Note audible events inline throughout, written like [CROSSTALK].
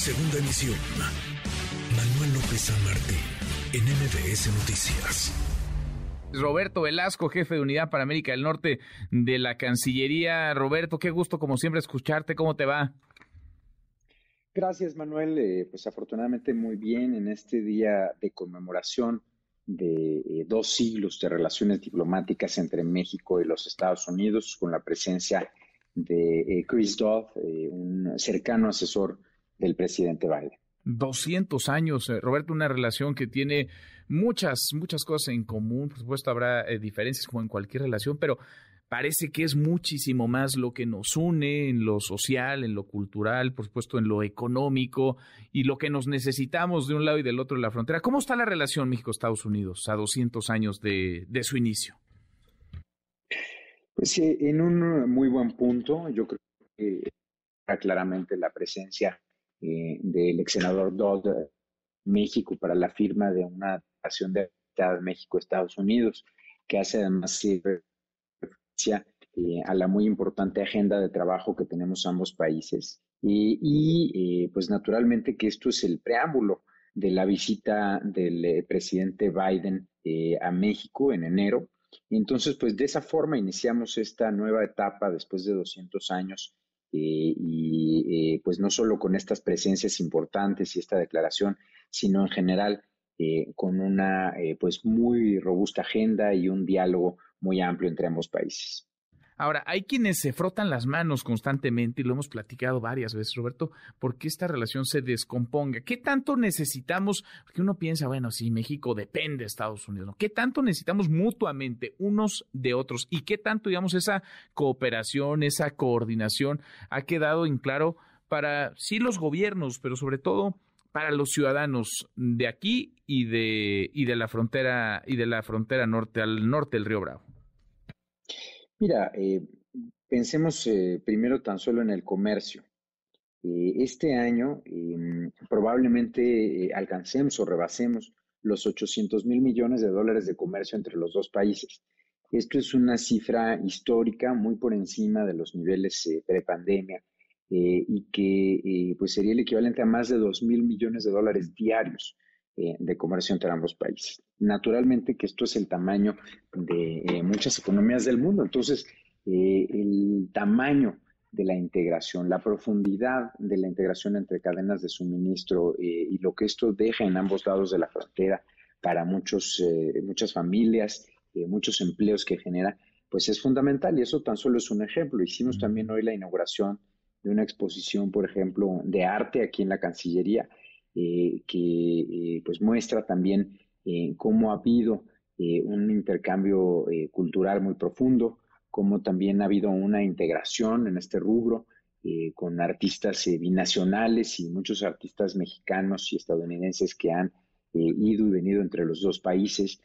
Segunda emisión. Manuel López San Martín, en MBS Noticias. Roberto Velasco, jefe de unidad para América del Norte de la Cancillería. Roberto, qué gusto como siempre escucharte. ¿Cómo te va? Gracias, Manuel. Eh, pues afortunadamente muy bien en este día de conmemoración de eh, dos siglos de relaciones diplomáticas entre México y los Estados Unidos, con la presencia de eh, Chris Dodd, un cercano asesor del presidente Biden. 200 años, Roberto, una relación que tiene muchas, muchas cosas en común. Por supuesto, habrá diferencias como en cualquier relación, pero parece que es muchísimo más lo que nos une en lo social, en lo cultural, por supuesto en lo económico y lo que nos necesitamos de un lado y del otro de la frontera. ¿Cómo está la relación México-Estados Unidos a 200 años de, su inicio? Pues en un muy buen punto, yo creo que claramente la presencia eh, del ex senador Dodd México para la firma de una relación de México-Estados Unidos, que hace además eh, a la muy importante agenda de trabajo que tenemos ambos países. y eh, pues naturalmente que esto es el preámbulo de la visita del eh, presidente Biden a México en enero. Y entonces, pues de esa forma iniciamos esta nueva etapa después de 200 años y pues no solo con estas presencias importantes y esta declaración, sino en general con una pues muy robusta agenda y un diálogo muy amplio entre ambos países. Ahora, hay quienes se frotan las manos constantemente, y lo hemos platicado varias veces, Roberto, porque esta relación se descomponga. ¿Qué tanto necesitamos? Porque uno piensa, bueno, sí, México depende de Estados Unidos, ¿no? ¿Qué tanto necesitamos mutuamente unos de otros? ¿Y qué tanto, digamos, esa cooperación, esa coordinación ha quedado en claro para, sí, los gobiernos, pero sobre todo para los ciudadanos de aquí y de, y de la frontera y de la frontera norte al norte del Río Bravo? Mira, eh, pensemos eh, primero tan solo en el comercio. Eh, este año em, probablemente alcancemos o rebasemos los 800 mil millones de dólares de comercio entre los dos países. Esto es una cifra histórica muy por encima de los niveles prepandemia y que pues sería el equivalente a más de 2 mil millones de dólares diarios de comercio entre ambos países. Naturalmente que esto es el tamaño de eh, muchas economías del mundo. Entonces, eh, el tamaño de la integración, la profundidad de la integración entre cadenas de suministro eh, y lo que esto deja en ambos lados de la frontera para muchos, muchas familias, muchos empleos que genera, pues es fundamental y eso tan solo es un ejemplo. Hicimos también hoy la inauguración de una exposición, por ejemplo, de arte aquí en la Cancillería, que pues muestra también cómo ha habido eh, un intercambio eh, cultural muy profundo, como también ha habido una integración en este rubro eh, con artistas binacionales y muchos artistas mexicanos y estadounidenses que han ido y venido entre los dos países,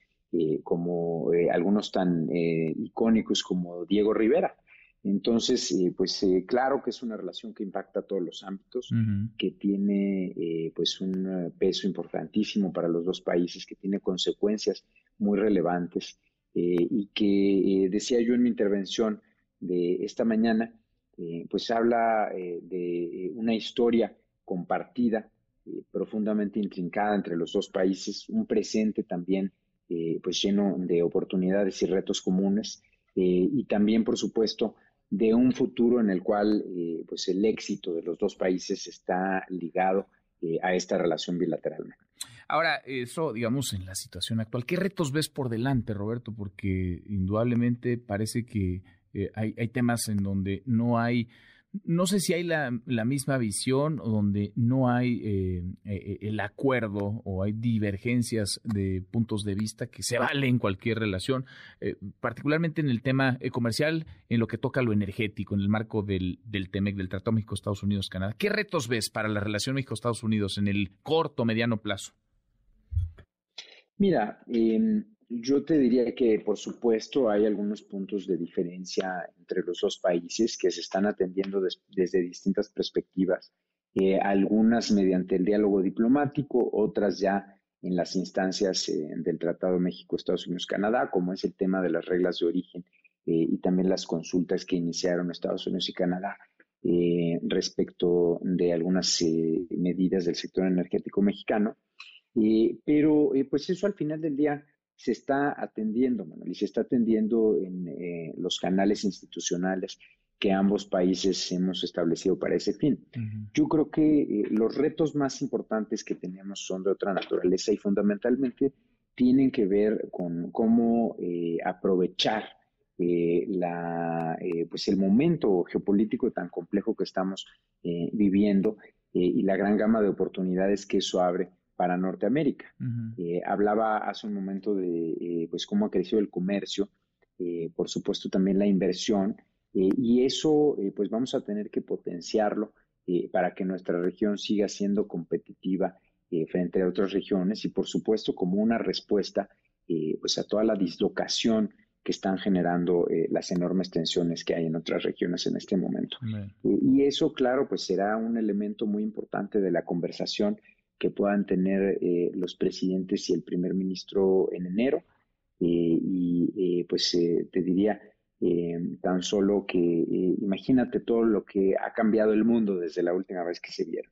como algunos tan icónicos como Diego Rivera. Entonces, pues claro que es una relación que impacta a todos los ámbitos, que tiene pues un peso importantísimo para los dos países, que tiene consecuencias muy relevantes eh, y que eh, decía yo en mi intervención de esta mañana, eh, pues habla de una historia compartida, profundamente intrincada entre los dos países, un presente también pues lleno de oportunidades y retos comunes y también, por supuesto, de un futuro en el cual pues el éxito de los dos países está ligado a esta relación bilateral. Ahora, eso, digamos, en la situación actual, ¿qué retos ves por delante, Roberto? Porque indudablemente parece que eh, hay, temas en donde no hay, no sé si hay la, misma visión o donde no hay eh, eh, el acuerdo o hay divergencias de puntos de vista que se vale en cualquier relación, particularmente en el tema comercial, en lo que toca lo energético, en el marco del, del TEMEC, del Tratado México-Estados Unidos-Canadá. ¿Qué retos ves para la relación México-Estados Unidos en el corto, mediano plazo? Mira, em, yo te diría que por supuesto hay algunos puntos de diferencia entre los dos países que se están atendiendo desde distintas perspectivas, eh, algunas mediante el diálogo diplomático, otras ya en las instancias eh, del Tratado México, Estados Unidos, Canadá, como es el tema de las reglas de origen eh, y también las consultas que iniciaron Estados Unidos y Canadá eh, respecto de algunas medidas del sector energético mexicano. pero pues eso al final del día se está atendiendo, Manuel, y se está atendiendo en los canales institucionales que ambos países hemos establecido para ese fin. Yo creo que los retos más importantes que tenemos son de otra naturaleza y fundamentalmente tienen que ver con cómo aprovechar eh, la, eh, pues el momento geopolítico tan complejo que estamos eh, viviendo y la gran gama de oportunidades que eso abre para Norteamérica. hablaba hace un momento de pues cómo ha crecido el comercio, por supuesto también la inversión, y eso pues vamos a tener que potenciarlo para que nuestra región siga siendo competitiva frente a otras regiones y por supuesto como una respuesta pues a toda la dislocación que están generando eh, las enormes tensiones que hay en otras regiones en este momento. y eso, claro, pues será un elemento muy importante de la conversación que puedan tener eh, los presidentes y el primer ministro en enero. Eh, y pues te diría tan solo que imagínate todo lo que ha cambiado el mundo desde la última vez que se vieron.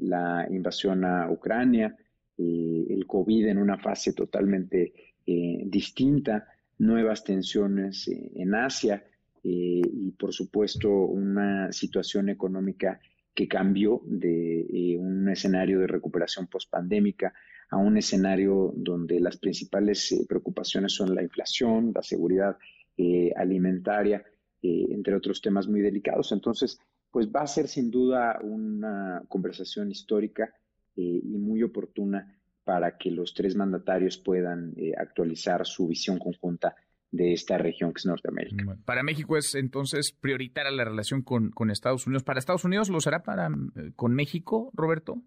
la invasión a Ucrania, el COVID en una fase totalmente distinta, nuevas tensiones eh, en Asia eh, y por supuesto una situación económica que cambió de eh, un escenario de recuperación pospandémica a un escenario donde las principales preocupaciones son la inflación, la seguridad alimentaria, entre otros temas muy delicados. Entonces, pues va a ser sin duda una conversación histórica y muy oportuna para que los tres mandatarios puedan eh, actualizar su visión conjunta de esta región que es Norteamérica. para México es entonces prioritaria la relación con, Estados Unidos. ¿Para Estados Unidos lo será para eh, con México, Roberto?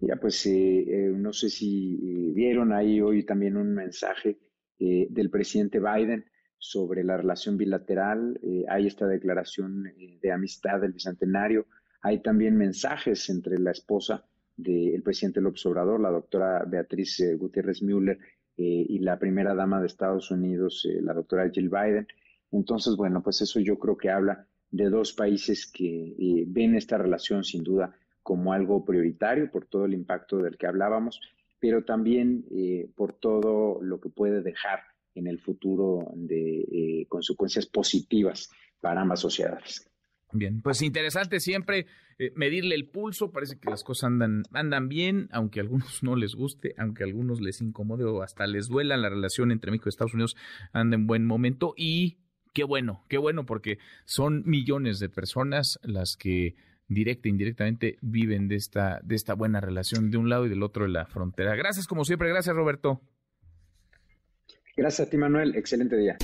Ya, pues eh, no sé si vieron ahí hoy también un mensaje del presidente Biden sobre la relación bilateral. hay esta declaración de amistad del bicentenario. Hay también mensajes entre la esposa del presidente López Obrador, la doctora Beatriz eh, Gutiérrez Müller eh, y la primera dama de Estados Unidos, eh, la doctora Jill Biden. Entonces, bueno, pues eso yo creo que habla de dos países que ven esta relación sin duda como algo prioritario por todo el impacto del que hablábamos, pero también por todo lo que puede dejar en el futuro de consecuencias positivas para ambas sociedades. Bien, pues interesante siempre eh, medirle el pulso, parece que las cosas andan, andan bien, aunque a algunos [LAUGHS] no les guste, aunque a algunos les incomode o hasta les duela la relación entre México y Estados Unidos, anda en buen momento y qué bueno, qué bueno, porque son millones de personas las que directa e indirectamente viven de esta, de esta buena relación de un lado y del otro de la frontera. Gracias como siempre, gracias Roberto. Gracias a ti Manuel, excelente día.